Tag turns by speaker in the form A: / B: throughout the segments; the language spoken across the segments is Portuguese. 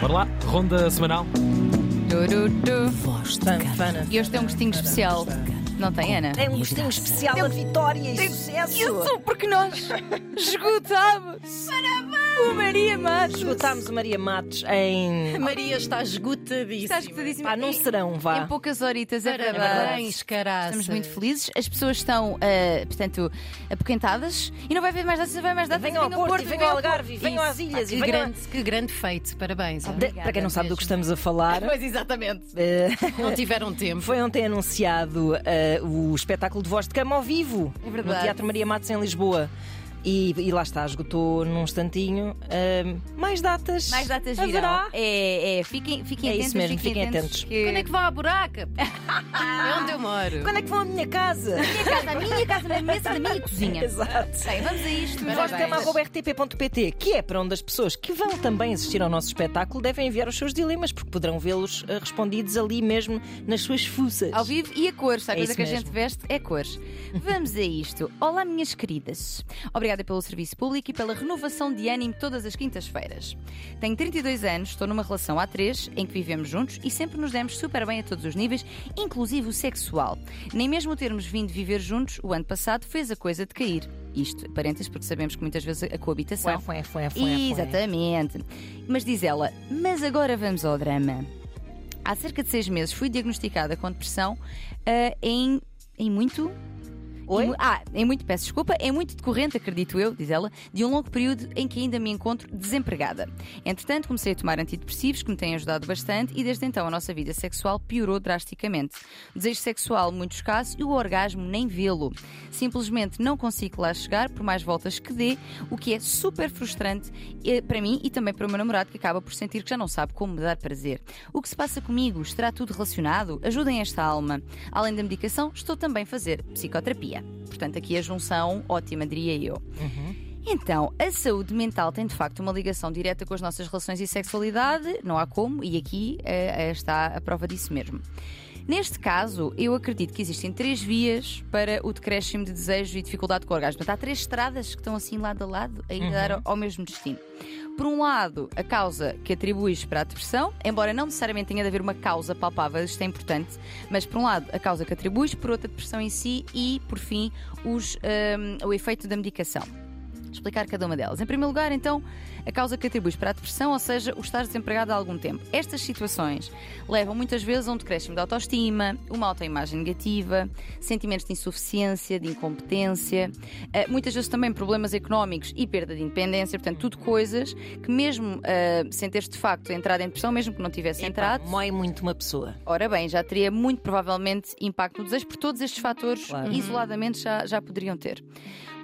A: Bora lá, ronda semanal.
B: Voz de cana.
C: E hoje tem um gostinho especial. Não tem, Ana?
B: Tem um gostinho especial a vitória e sucesso.
C: Isso, porque nós esgotámos o Maria Matos.
B: Esgotámos o Maria Matos em.
D: A Maria está esgotadíssima.
C: Está esgotadíssima.
B: Pá, num serão, vá.
C: Em poucas horitas, é verdade.
D: Parabéns, caraças.
C: Estamos muito felizes. As pessoas estão, ah, portanto, apoquentadas e não vai haver mais datas, não vai mais datas.
B: Venham ao Porto, e venham ao Algarve, venham às ilhas.
D: Que
B: e venham a-
D: grande, que grande feito, parabéns.
C: Obrigada
B: Para quem não sabe do que
C: mesmo.
B: estamos a falar,
C: Pois, exatamente.
B: eh,
D: Não tiveram tempo.
B: foi ontem anunciado eh, o espetáculo de voz de cama ao vivo
C: É verdade.
B: no Teatro Maria Matos em Lisboa. E, e lá está, esgotou num instantinho. Eh, mais datas.
C: Mais datas virão.
B: Haverá.
C: É, é, fiquem, fiquem
B: É
C: atentos.
B: isso mesmo, fiquem atentos.
C: que-
D: Quando é que vão à buraca? é onde eu moro.
B: Quando é que vão à minha casa?
C: minha casa, a minha casa, na mesa da minha cozinha.
B: Exato.
C: Bem, vamos a isto.
B: Voz de cama arroba rtp.pt, que é para onde as pessoas que vão também assistir ao nosso espetáculo devem enviar os seus dilemas, porque poderão vê-los eh, respondidos ali mesmo nas suas fuças.
C: Ao vivo e a cores, a
B: É
C: coisa que a
B: mesmo.
C: gente veste é cores. Vamos a isto. Olá, minhas queridas. Obrigada pelo serviço público e pela renovação de ânimo todas as quintas-feiras. Tenho 32 anos, estou numa relação há 3 em que vivemos juntos e sempre nos demos super bem a todos os níveis, inclusive o sexual. Nem mesmo termos vindo viver juntos o ano passado fez a coisa de cair. Isto, parênteses, porque sabemos que muitas vezes a coabitação.
B: Fué, fué, fué, fué.
C: Exatamente. Mas diz ela, mas agora vamos ao drama. Há cerca de seis meses fui diagnosticada com depressão ah, em, em muito.
B: Oi?
C: em mu- ah, em muito, peço desculpa, é muito decorrente, acredito eu, diz ela, de um longo período em que ainda me encontro desempregada. Entretanto, comecei a tomar antidepressivos que me têm ajudado bastante e desde então a nossa vida sexual piorou drasticamente. O desejo sexual muito escasso e o orgasmo nem vê-lo. Simplesmente não consigo lá chegar por mais voltas que dê, o que é super frustrante eh, para mim e também para o meu namorado que acaba por sentir que já não sabe como me dar prazer. O que se passa comigo? Estará tudo relacionado? Ajudem esta alma. Além da medicação, estou também a fazer psicoterapia. Portanto, aqui a junção ótima, diria eu. Então, a saúde mental tem de facto uma ligação direta com as nossas relações e sexualidade, não há como, e aqui eh, eh, está a prova disso mesmo. Neste caso, eu acredito que existem três vias para o decréscimo de desejo e dificuldade com o orgasmo. Portanto, há três estradas que estão assim lado a lado a dar ao- mesmo destino. Por um lado, a causa que atribuis para a depressão, embora não necessariamente tenha de haver uma causa palpável, isto é importante, mas por um lado, a causa que atribuis, por outro, a depressão em si e, por fim, os, hum, o efeito da medicação explicar cada uma delas. Em primeiro lugar, então, a causa que atribuis para a depressão, ou seja, o estar desempregado há algum tempo. Estas situações levam muitas vezes a um decréscimo de autoestima, uma autoimagem negativa, sentimentos de insuficiência, de incompetência, eh, muitas vezes também problemas económicos e perda de independência, portanto, tudo coisas que mesmo eh, sem teres de facto entrado em depressão, mesmo que não tivesse entrado,
B: Mói muito uma pessoa.
C: Ora bem, já teria muito provavelmente impacto no desejo, por todos estes fatores
B: Claro.
C: isoladamente já, já poderiam ter.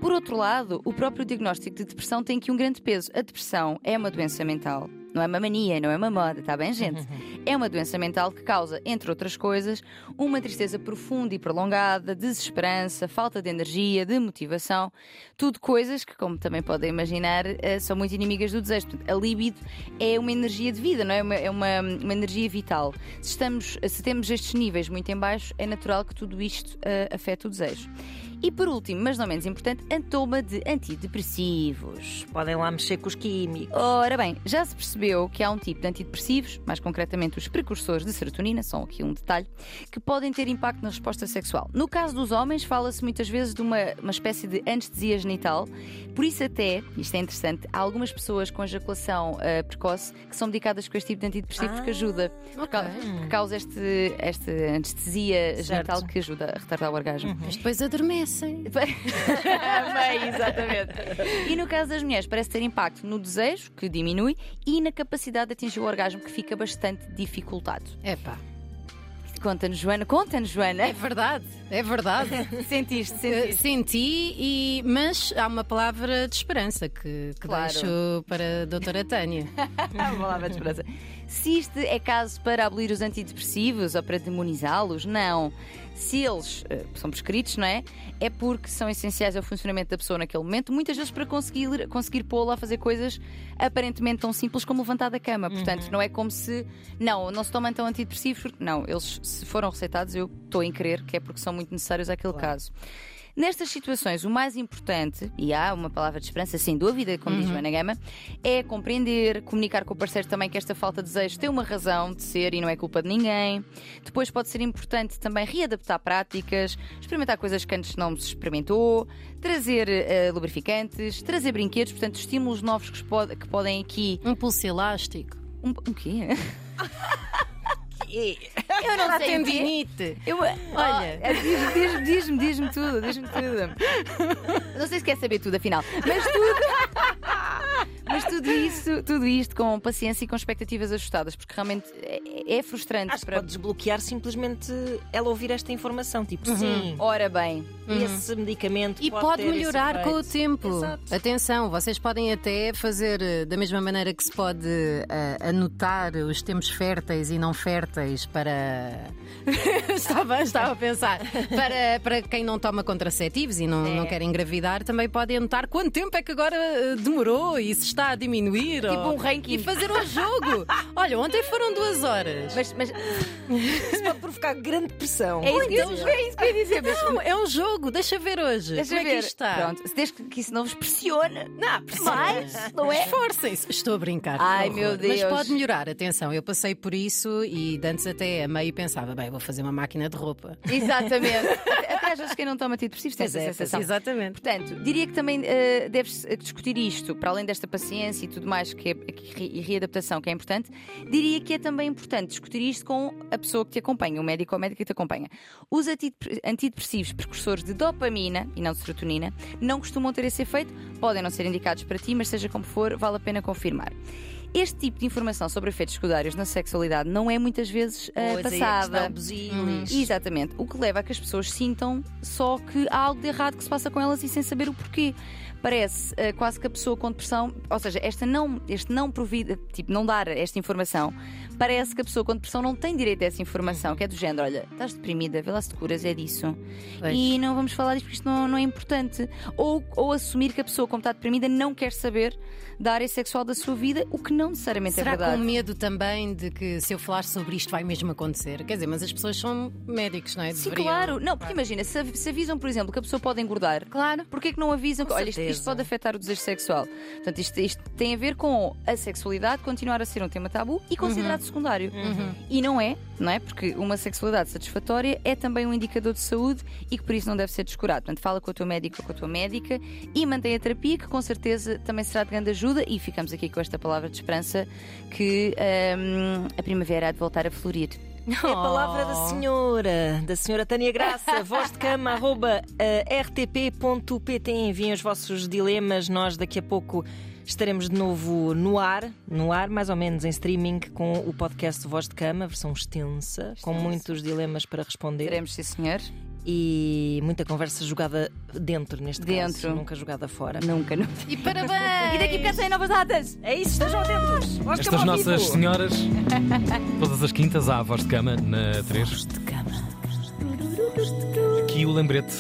C: Por outro lado, o próprio diagnóstico de depressão tem aqui um grande peso. A depressão é uma doença mental. Não é uma mania, não é uma moda, está bem, gente? É uma doença mental que causa, entre outras coisas, uma tristeza profunda e prolongada, desesperança, falta de energia, de motivação. Tudo coisas que, como também podem imaginar, eh, são muito inimigas do desejo. A libido é uma energia de vida, não é? Uma- É uma, uma energia vital. Se, estamos, se temos estes níveis muito em baixo, é natural que tudo isto eh, afete o desejo. E por último, mas não menos importante, a toma de antidepressivos.
B: Podem lá mexer com os químicos.
C: Ora bem, já se percebeu que há um tipo de antidepressivos, mais concretamente os precursores de serotonina, são aqui um detalhe, que podem ter impacto na resposta sexual. No caso dos homens, fala-se muitas vezes de uma, uma espécie de anestesia genital, por isso até, isto é interessante, há algumas pessoas com ejaculação ah, precoce que são medicadas com este tipo de antidepressivo porque
B: Ah,
C: ajuda, por cau- que causa este, esta anestesia genital que ajuda a retardar o orgasmo.
D: Mas depois adormecem.
C: Bem, exatamente. E no caso das mulheres, parece ter impacto no desejo, que diminui, e na capacidade de atingir o orgasmo, que fica bastante dificultado.
D: Epá,
C: Conta-nos, Joana, conta-nos, Joana.
D: é verdade, é verdade.
C: Sentiste,
D: Eh,
C: sentiste.
D: Senti, e, mas há uma palavra de esperança que, que
C: Claro.
D: deixo para a doutora Tânia.
C: Uma palavra de esperança. Se isto é caso para abolir os antidepressivos ou para demonizá-los, não. Se eles eh, são prescritos, não é? É porque são essenciais ao funcionamento da pessoa naquele momento, muitas vezes para conseguir, conseguir pô-la a fazer coisas aparentemente tão simples como levantar da cama. Portanto, não é como se. Não, não se tomam então antidepressivos, porque não, eles se foram receitados, eu estou em crer que é porque são muito necessários àquele caso. Nestas situações, o mais importante, e há uma palavra de esperança sem dúvida, como diz Joana Gama, é compreender, comunicar com o parceiro também que esta falta de desejo tem uma razão de ser e não é culpa de ninguém. Depois pode ser importante também readaptar práticas, experimentar coisas que antes não se experimentou, trazer eh, lubrificantes, trazer brinquedos, portanto, estímulos novos que, se pode- que podem aqui.
D: Um pulso elástico.
C: Um, um quê?
B: E-
C: Eu não sei
D: tendinite.
C: Eu,
D: Olha.
C: Diz-me, diz-me, diz-me, diz-me tudo, diz-me tudo. Não sei se quer saber tudo, afinal. Mas tudo. Tudo isso, tudo isto com paciência e com expectativas ajustadas, porque realmente é, é frustrante
B: Acho que
C: para.
B: pode desbloquear simplesmente ela ouvir esta informação. Tipo, sim,
C: Ora bem,
B: esse medicamento
D: E
B: pode,
D: pode
B: ter esse
D: melhorar com o tempo.
B: Exato.
D: Atenção, vocês podem até fazer eh, da mesma maneira que se pode eh, anotar os tempos férteis e não férteis para. estava, estava a pensar. Para, para quem não toma contraceptivos e não,
C: É.
D: não quer engravidar, também podem anotar quanto tempo é que agora eh, demorou e se está a diminuir.
C: Tipo
D: ou-
C: um ranking.
D: E fazer um jogo. Olha, ontem foram duas horas.
C: mas, mas
B: Isso pode provocar grande pressão.
C: é, isso que eu,
D: Então,
C: é isso que eu ia dizer. Mas,
D: Não, é um jogo, deixa ver hoje.
C: deixa
D: Como é
C: ver.
D: que isto está?
C: Pronto, se desde que isso não vos pressiona.
D: Não,
C: Mais, não é?
D: Esforcem-se. Estou a brincar.
C: Ai, meu. Deus.
D: Mas pode melhorar, atenção. Eu passei por isso e de antes até a meio pensava, bem, vou fazer uma máquina de roupa.
C: Exatamente. Às vezes quem não toma antidepressivos tem essa
B: é,
C: sensação.
D: Exatamente.
C: Portanto, diria que também eh, deves discutir isto, para além desta paciência e tudo mais, que é, e readaptação, que é importante, diria que é também importante discutir isto com a pessoa que te acompanha, o médico ou a médica que te acompanha. Os antidepre- antidepressivos precursores de dopamina e não de serotonina não costumam ter esse efeito, podem não ser indicados para ti, mas seja como for, vale a pena confirmar. Este tipo de informação sobre efeitos secundários na sexualidade não é muitas vezes
B: é que
C: passada.
B: o busilis.
C: Exatamente. O que leva a que as pessoas sintam só que há algo de errado que se passa com elas e sem saber o porquê. Parece eh, quase que a pessoa com depressão, ou seja, esta não, este não provida, tipo, não dar esta informação, parece que a pessoa com depressão não tem direito a essa informação, que é do género, olha, estás deprimida, vê lá se te curas, é disso.
D: Pois.
C: E não vamos falar disto porque isto não, não é importante. Ou, ou assumir que a pessoa, como está deprimida, não quer saber da área sexual da sua vida, o que não necessariamente
D: Será
C: é verdade.
D: com medo também de que se eu falar sobre isto vai mesmo acontecer? Quer dizer, mas as pessoas são médicos, não é?
C: Sim,
D: Deveriam-
C: claro. Não, porque imagina, se, se avisam, por exemplo, que a pessoa pode engordar,
D: Claro.
C: porquê que não avisam que olha, isto, isto pode afetar o desejo sexual? Portanto, isto, isto tem a ver com a sexualidade continuar a ser um tema tabu e considerado secundário. E não é, não é? Porque uma sexualidade satisfatória é também um indicador de saúde e que por isso não deve ser descurado. Portanto, fala com a tua médica ou com a tua médica e mantém a terapia, que com certeza também será de grande ajuda. E ficamos aqui com esta palavra de esperança que hum, a primavera há de voltar a florir.
B: É a palavra da senhora, da senhora Tânia Graça, voz de cama, arroba eh, rtp.pt. Enviem os vossos dilemas. Nós daqui a pouco estaremos de novo no ar, no ar, mais ou menos em streaming, com o podcast Voz de Cama, versão extensa, com muitos dilemas para responder
C: Teremos, sim, senhor.
B: E muita conversa jogada dentro, neste
C: Dentro.
B: caso, nunca jogada fora.
C: Nunca, nunca.
D: E parabéns!
C: E daqui a bocado saem novas datas!
B: É isso, estejam atentos. Voz
A: Estas nossas
B: vivo.
A: senhoras, todas as quintas há a voz de cama na 3.
B: Voz de Cama.
A: Aqui o lembrete